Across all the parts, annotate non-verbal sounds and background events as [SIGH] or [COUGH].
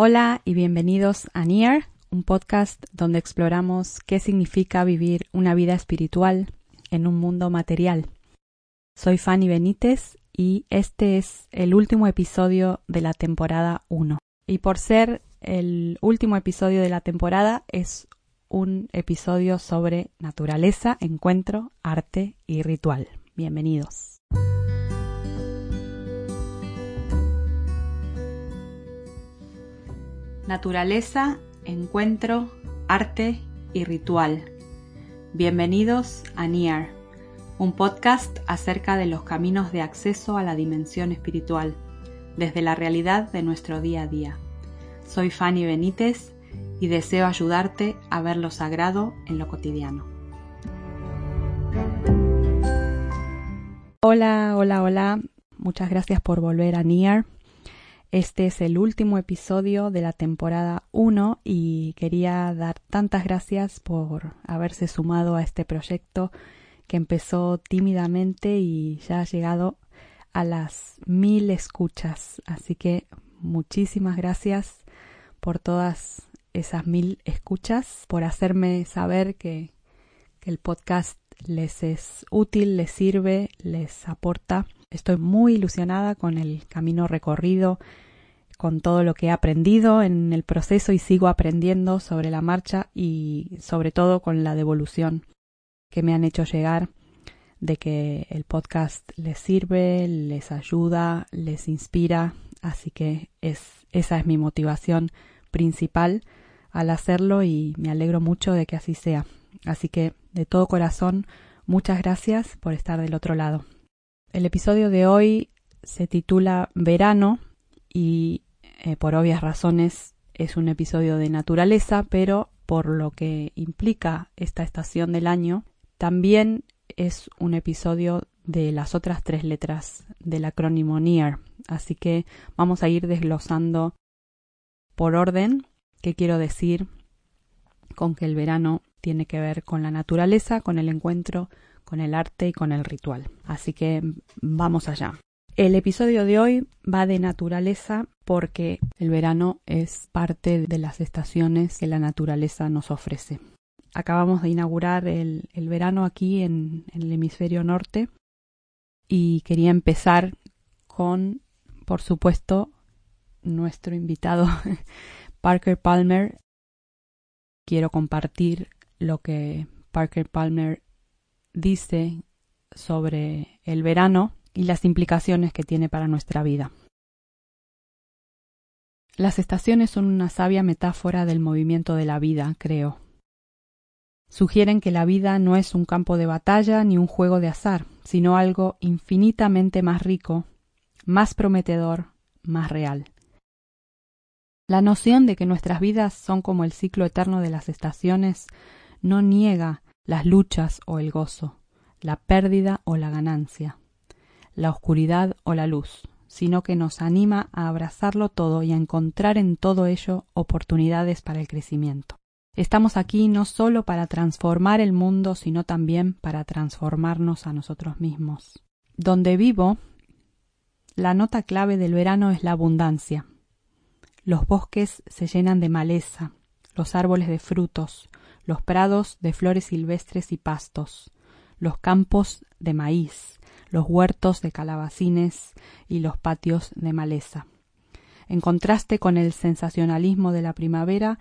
Hola y bienvenidos a Near, un podcast donde exploramos qué significa vivir una vida espiritual en un mundo material. Soy Fanny Benítez y este es el último episodio de la temporada 1. Y por ser el último episodio de la temporada es un episodio sobre naturaleza, encuentro, arte y ritual. Bienvenidos. Naturaleza, encuentro, arte y ritual. Bienvenidos a Niar, un podcast acerca de los caminos de acceso a la dimensión espiritual, desde la realidad de nuestro día a día. Soy Fanny Benítez y deseo ayudarte a ver lo sagrado en lo cotidiano. Hola, hola, hola. Muchas gracias por volver a Niar. Este es el último episodio de la temporada 1 y quería dar tantas gracias por haberse sumado a este proyecto que empezó tímidamente y ya ha llegado a las mil escuchas. Así que muchísimas gracias por todas esas mil escuchas, por hacerme saber que, que el podcast les es útil, les sirve, les aporta Estoy muy ilusionada con el camino recorrido, con todo lo que he aprendido en el proceso y sigo aprendiendo sobre la marcha y sobre todo con la devolución que me han hecho llegar de que el podcast les sirve, les ayuda, les inspira, así que es esa es mi motivación principal al hacerlo y me alegro mucho de que así sea. Así que de todo corazón, muchas gracias por estar del otro lado. El episodio de hoy se titula Verano y eh, por obvias razones es un episodio de naturaleza, pero por lo que implica esta estación del año, también es un episodio de las otras tres letras del acrónimo NEAR. Así que vamos a ir desglosando por orden qué quiero decir con que el verano tiene que ver con la naturaleza, con el encuentro con el arte y con el ritual. Así que vamos allá. El episodio de hoy va de naturaleza porque el verano es parte de las estaciones que la naturaleza nos ofrece. Acabamos de inaugurar el, verano aquí en, en el hemisferio norte y quería empezar con, por supuesto, nuestro invitado [LAUGHS] Parker Palmer. Quiero compartir lo que Parker Palmer dice sobre el verano y las implicaciones que tiene para nuestra vida. Las estaciones son una sabia metáfora del movimiento de la vida, creo. Sugieren que la vida no es un campo de batalla ni un juego de azar, sino algo infinitamente más rico, más prometedor, más real. La noción de que nuestras vidas son como el ciclo eterno de las estaciones no niega las luchas o el gozo, la pérdida o la ganancia, la oscuridad o la luz, sino que nos anima a abrazarlo todo y a encontrar en todo ello oportunidades para el crecimiento. Estamos aquí no solo para transformar el mundo, sino también para transformarnos a nosotros mismos. Donde vivo, la nota clave del verano es la abundancia. Los bosques se llenan de maleza, los árboles de frutos, los prados de flores silvestres y pastos, los campos de maíz, los huertos de calabacines y los patios de maleza. En contraste con el sensacionalismo de la primavera,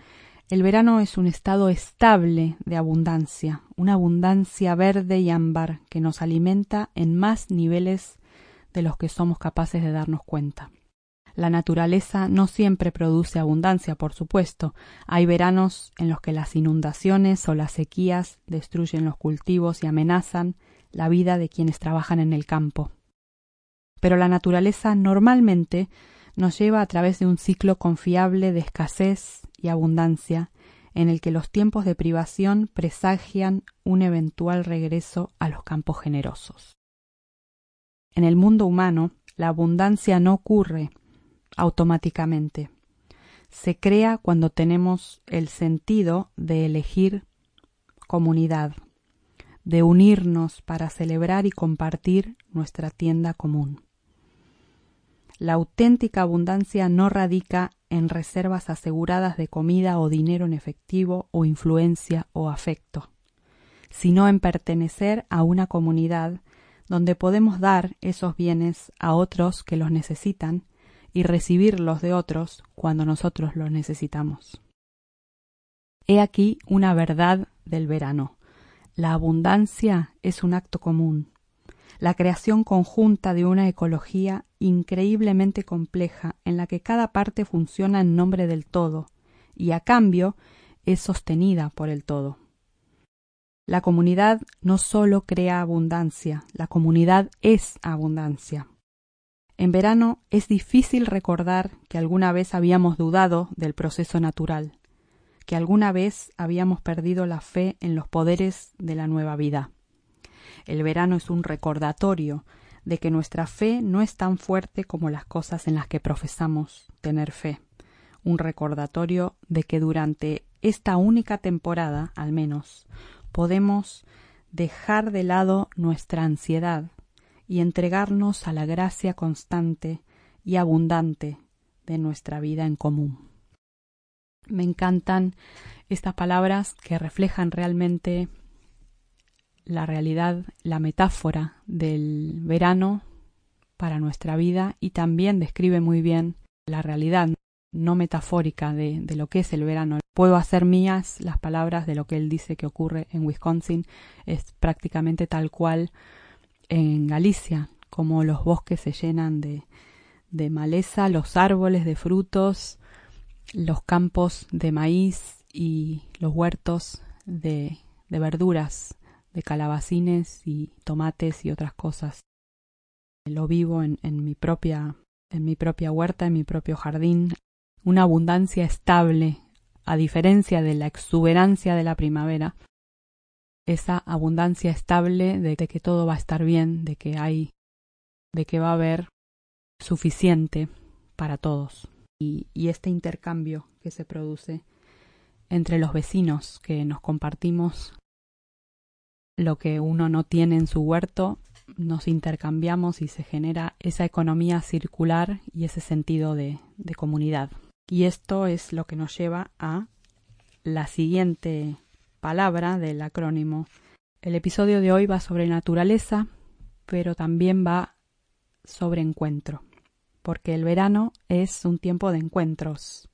el verano es un estado estable de abundancia, una abundancia verde y ámbar que nos alimenta en más niveles de los que somos capaces de darnos cuenta. La naturaleza no siempre produce abundancia, por supuesto. Hay veranos en los que las inundaciones o las sequías destruyen los cultivos y amenazan la vida de quienes trabajan en el campo. Pero la naturaleza normalmente nos lleva a través de un ciclo confiable de escasez y abundancia, en el que los tiempos de privación presagian un eventual regreso a los campos generosos. En el mundo humano, la abundancia no ocurre automáticamente. Se crea cuando tenemos el sentido de elegir comunidad, de unirnos para celebrar y compartir nuestra tienda común. La auténtica abundancia no radica en reservas aseguradas de comida o dinero en efectivo o influencia o afecto, sino en pertenecer a una comunidad donde podemos dar esos bienes a otros que los necesitan y recibirlos de otros cuando nosotros los necesitamos. He aquí una verdad del verano. La abundancia es un acto común, la creación conjunta de una ecología increíblemente compleja en la que cada parte funciona en nombre del todo y a cambio es sostenida por el todo. La comunidad no sólo crea abundancia, la comunidad es abundancia. En verano es difícil recordar que alguna vez habíamos dudado del proceso natural, que alguna vez habíamos perdido la fe en los poderes de la nueva vida. El verano es un recordatorio de que nuestra fe no es tan fuerte como las cosas en las que profesamos tener fe. Un recordatorio de que durante esta única temporada, al menos, podemos dejar de lado nuestra ansiedad y entregarnos a la gracia constante y abundante de nuestra vida en común. Me encantan estas palabras que reflejan realmente la realidad, la metáfora del verano para nuestra vida y también describe muy bien la realidad no metafórica de, lo que es el verano. Puedo hacer mías las palabras de lo que él dice que ocurre en Wisconsin. Es prácticamente tal cual en Galicia, como los bosques se llenan de, maleza, los árboles de frutos, los campos de maíz y los huertos de, verduras de calabacines y tomates y otras cosas. Lo vivo en mi propia en mi propia huerta, en mi propio jardín, una abundancia estable, a diferencia de la exuberancia de la primavera, esa abundancia estable de, que todo va a estar bien, de que hay, de que va a haber suficiente para todos. Y, y este intercambio que se produce entre los vecinos que nos compartimos lo que uno no tiene en su huerto, nos intercambiamos y se genera esa economía circular y ese sentido de, de comunidad. Y esto es lo que nos lleva a la siguiente palabra del acrónimo. El episodio de hoy va sobre naturaleza, pero también va sobre encuentro, porque el verano es un tiempo de encuentros.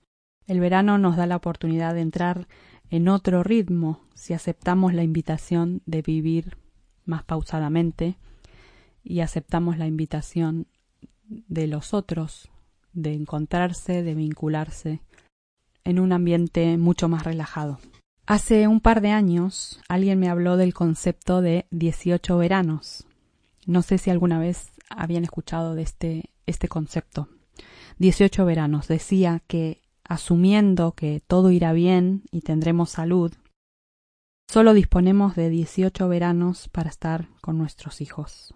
El verano nos da la oportunidad de entrar en otro ritmo si aceptamos la invitación de vivir más pausadamente y aceptamos la invitación de los otros de encontrarse, de vincularse en un ambiente mucho más relajado. Hace un par de años alguien me habló del concepto de 18 veranos. No sé si alguna vez habían escuchado de este, este concepto. 18 veranos. Decía que asumiendo que todo irá bien y tendremos salud, solo disponemos de 18 veranos para estar con nuestros hijos,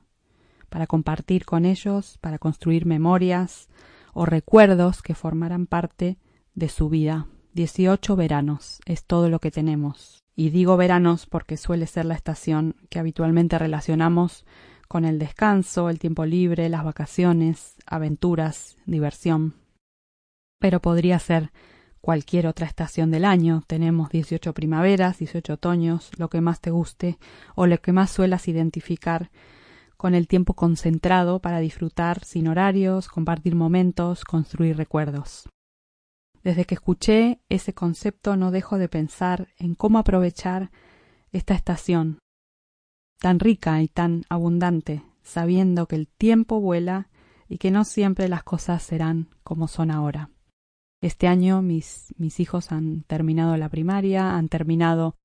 para compartir con ellos, para construir memorias o recuerdos que formarán parte de su vida. 18 veranos es todo lo que tenemos. Y digo veranos porque suele ser la estación que habitualmente relacionamos con el descanso, el tiempo libre, las vacaciones, aventuras, diversión pero podría ser cualquier otra estación del año. Tenemos 18 primaveras, 18 otoños, lo que más te guste o lo que más suelas identificar con el tiempo concentrado para disfrutar sin horarios, compartir momentos, construir recuerdos. Desde que escuché ese concepto no dejo de pensar en cómo aprovechar esta estación tan rica y tan abundante, sabiendo que el tiempo vuela y que no siempre las cosas serán como son ahora. Este año mis, mis hijos han terminado la primaria, han terminado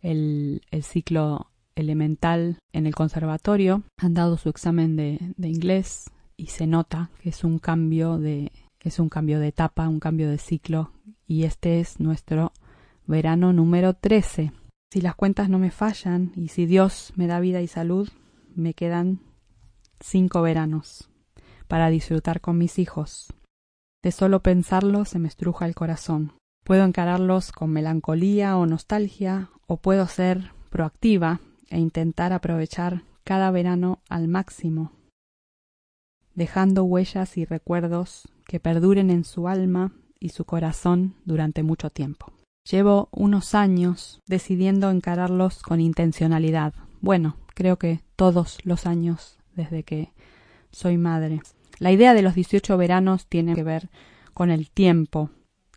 el, el ciclo elemental en el conservatorio, han dado su examen de, de inglés y se nota que es un cambio de es un cambio de etapa, un cambio de ciclo y este es nuestro verano número 13. Si las cuentas no me fallan y si Dios me da vida y salud, me quedan cinco veranos para disfrutar con mis hijos. De solo pensarlo se me estruja el corazón. Puedo encararlos con melancolía o nostalgia, o puedo ser proactiva e intentar aprovechar cada verano al máximo, dejando huellas y recuerdos que perduren en su alma y su corazón durante mucho tiempo. Llevo unos años decidiendo encararlos con intencionalidad. Bueno, creo que todos los años desde que soy madre. La idea de los 18 veranos tiene que ver con el tiempo,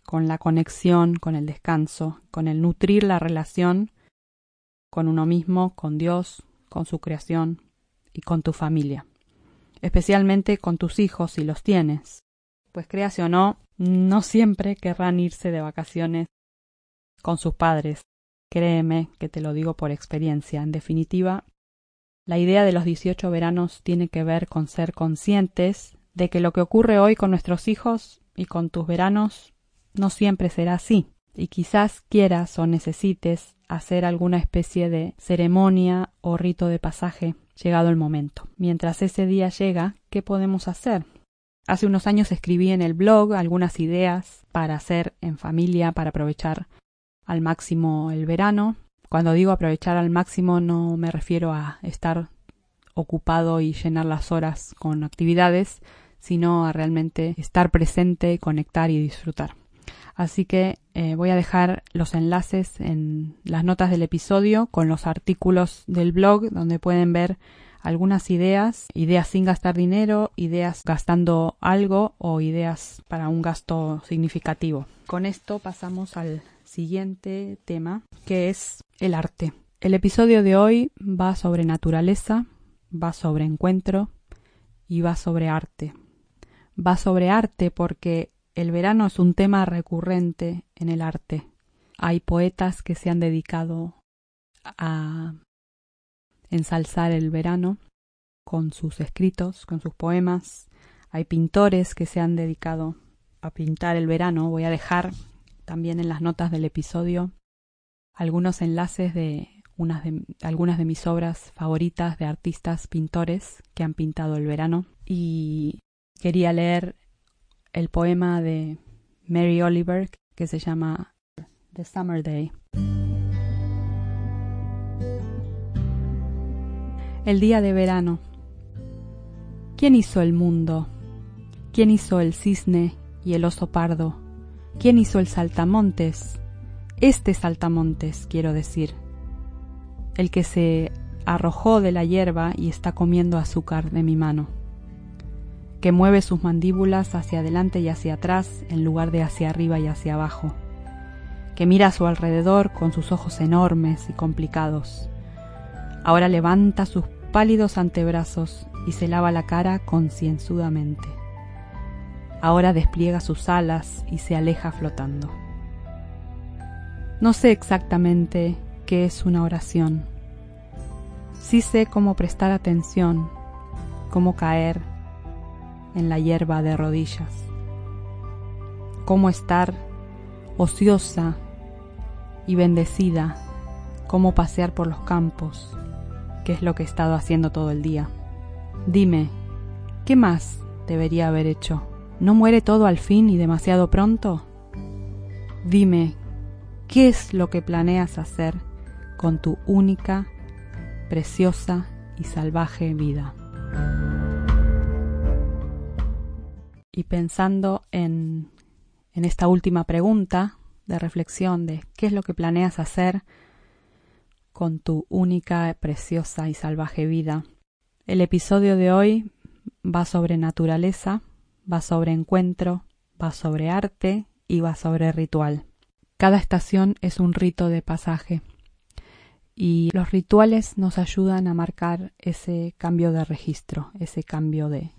con la conexión, con el descanso, con el nutrir la relación con uno mismo, con Dios, con su creación y con tu familia. Especialmente con tus hijos si los tienes. Pues créase o no, no siempre querrán irse de vacaciones con sus padres. Créeme que te lo digo por experiencia. En definitiva, la idea de los 18 veranos tiene que ver con ser conscientes de que lo que ocurre hoy con nuestros hijos y con tus veranos no siempre será así. Y quizás quieras o necesites hacer alguna especie de ceremonia o rito de pasaje llegado el momento. Mientras ese día llega, ¿qué podemos hacer? Hace unos años escribí en el blog algunas ideas para hacer en familia, para aprovechar al máximo el verano. Cuando digo aprovechar al máximo no me refiero a estar ocupado y llenar las horas con actividades, sino a realmente estar presente, conectar y disfrutar. Así que eh, voy a dejar los enlaces en las notas del episodio con los artículos del blog donde pueden ver algunas ideas, ideas sin gastar dinero, ideas gastando algo o ideas para un gasto significativo. Con esto pasamos al siguiente tema que es el arte. El episodio de hoy va sobre naturaleza, va sobre encuentro y va sobre arte. Va sobre arte porque el verano es un tema recurrente en el arte. Hay poetas que se han dedicado a ensalzar el verano con sus escritos, con sus poemas. Hay pintores que se han dedicado a pintar el verano. Voy a dejar también en las notas del episodio algunos enlaces de, unas de algunas de mis obras favoritas de artistas pintores que han pintado el verano. Y quería leer el poema de Mary Oliver que se llama The Summer Day. El día de verano. ¿Quién hizo el mundo? ¿Quién hizo el cisne y el oso pardo? ¿Quién hizo el saltamontes? Este saltamontes, quiero decir. El que se arrojó de la hierba y está comiendo azúcar de mi mano que mueve sus mandíbulas hacia adelante y hacia atrás en lugar de hacia arriba y hacia abajo, que mira a su alrededor con sus ojos enormes y complicados. Ahora levanta sus pálidos antebrazos y se lava la cara concienzudamente. Ahora despliega sus alas y se aleja flotando. No sé exactamente qué es una oración. Sí sé cómo prestar atención, cómo caer, en la hierba de rodillas. Cómo estar ociosa y bendecida, cómo pasear por los campos, que es lo que he estado haciendo todo el día. Dime, ¿qué más debería haber hecho? ¿No muere todo al fin y demasiado pronto? Dime, ¿qué es lo que planeas hacer con tu única, preciosa y salvaje vida? y pensando en, en esta última pregunta de reflexión de qué es lo que planeas hacer con tu única, preciosa y salvaje vida. El episodio de hoy va sobre naturaleza, va sobre encuentro, va sobre arte y va sobre ritual. Cada estación es un rito de pasaje y los rituales nos ayudan a marcar ese cambio de registro, ese cambio de,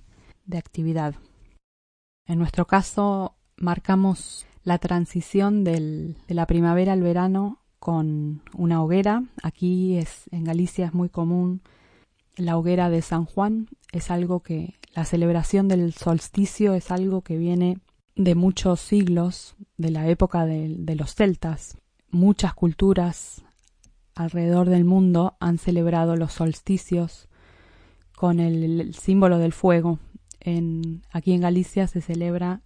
de actividad. En nuestro caso, marcamos la transición de la primavera al verano con una hoguera. Aquí es, en Galicia es muy común la hoguera de San Juan. Es algo que la celebración del solsticio es algo que viene de muchos siglos, de la época de, los celtas. Muchas culturas alrededor del mundo han celebrado los solsticios con el símbolo del fuego, aquí en Galicia se celebra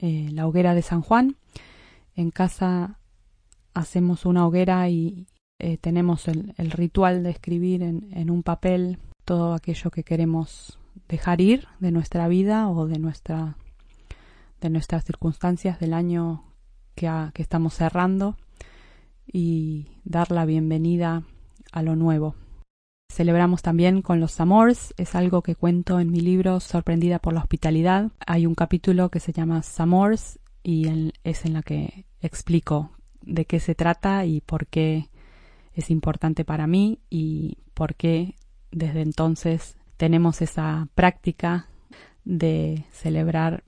eh, la hoguera de San Juan. En casa hacemos una hoguera y eh, tenemos el, ritual de escribir en, un papel todo aquello que queremos dejar ir de nuestra vida o de nuestra de nuestras circunstancias del año que, estamos cerrando y dar la bienvenida a lo nuevo. Celebramos también con los Samors, es algo que cuento en mi libro Sorprendida por la Hospitalidad. Hay un capítulo que se llama Samors y es en la que explico de qué se trata y por qué es importante para mí y por qué desde entonces tenemos esa práctica de celebrar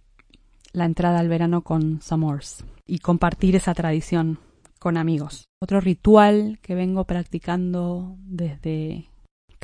la entrada al verano con Samors y compartir esa tradición con amigos. Otro ritual que vengo practicando desde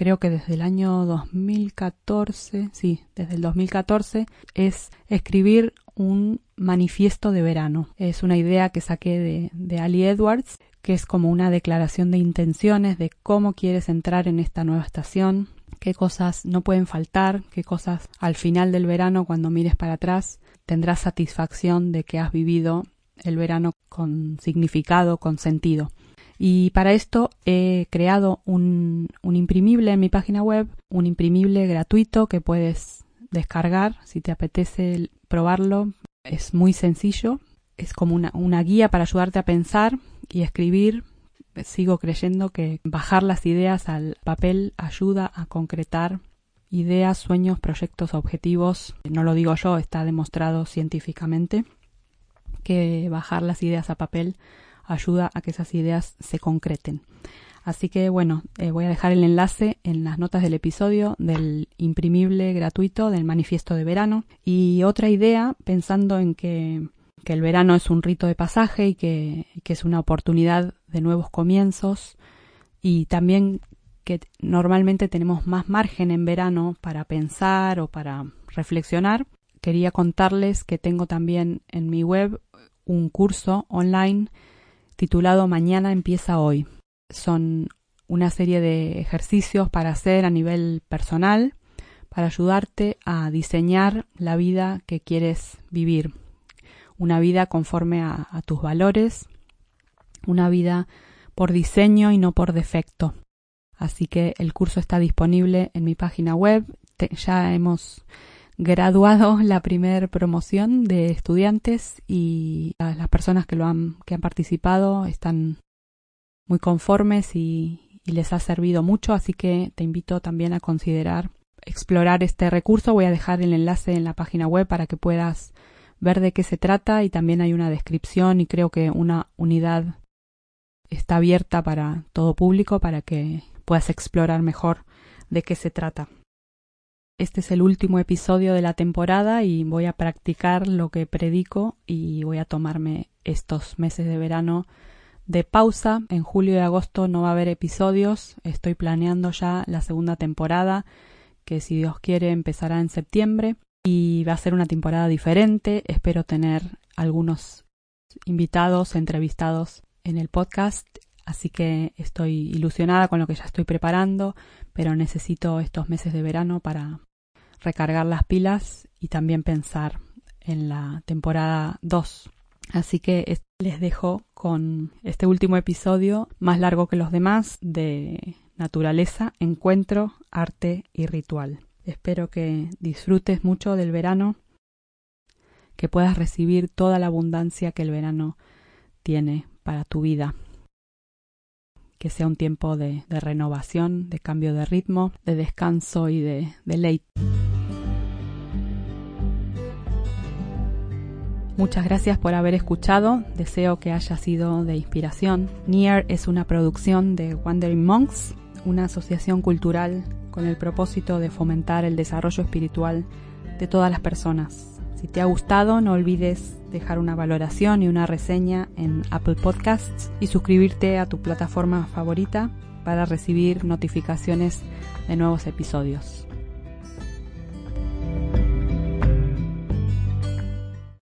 creo que desde el año 2014, sí, desde el 2014, es escribir un manifiesto de verano. Es una idea que saqué de, de Ali Edwards, que es como una declaración de intenciones de cómo quieres entrar en esta nueva estación, qué cosas no pueden faltar, qué cosas al final del verano, cuando mires para atrás, tendrás satisfacción de que has vivido el verano con significado, con sentido. Y para esto he creado un, un imprimible en mi página web, un imprimible gratuito que puedes descargar si te apetece probarlo. Es muy sencillo, es como una, guía para ayudarte a pensar y escribir. Sigo creyendo que bajar las ideas al papel ayuda a concretar ideas, sueños, proyectos, objetivos. No lo digo yo, está demostrado científicamente que bajar las ideas a papel ayuda a que esas ideas se concreten. Así que bueno, eh, voy a dejar el enlace en las notas del episodio del imprimible gratuito del manifiesto de verano. Y otra idea, pensando en que, el verano es un rito de pasaje y que, que es una oportunidad de nuevos comienzos y también que normalmente tenemos más margen en verano para pensar o para reflexionar. Quería contarles que tengo también en mi web un curso online titulado Mañana empieza hoy. Son una serie de ejercicios para hacer a nivel personal para ayudarte a diseñar la vida que quieres vivir. Una vida conforme a, tus valores, una vida por diseño y no por defecto. Así que el curso está disponible en mi página web. ya hemos graduado [LAUGHS] la primera promoción de estudiantes y las personas que lo han, que han participado están muy conformes y, les ha servido mucho, así que te invito también a considerar explorar este recurso. Voy a dejar el enlace en la página web para que puedas ver de qué se trata y también hay una descripción y creo que una unidad está abierta para todo público para que puedas explorar mejor de qué se trata. Este es el último episodio de la temporada y voy a practicar lo que predico y voy a tomarme estos meses de verano de pausa. En julio y agosto no va a haber episodios. Estoy planeando ya la segunda temporada que si Dios quiere empezará en septiembre y va a ser una temporada diferente. Espero tener algunos invitados, entrevistados en el podcast. Así que estoy ilusionada con lo que ya estoy preparando, pero necesito estos meses de verano para, recargar las pilas y también pensar en la temporada 2. Así que les dejo con este último episodio, más largo que los demás, de naturaleza, encuentro, arte y ritual. Espero que disfrutes mucho del verano, que puedas recibir toda la abundancia que el verano tiene para tu vida. Que sea un tiempo de, renovación, de cambio de ritmo, de descanso y de deleite. Muchas gracias por haber escuchado, deseo que haya sido de inspiración. Near es una producción de Wandering Monks, una asociación cultural con el propósito de fomentar el desarrollo espiritual de todas las personas. Si te ha gustado, no olvides dejar una valoración y una reseña en Apple Podcasts y suscribirte a tu plataforma favorita para recibir notificaciones de nuevos episodios.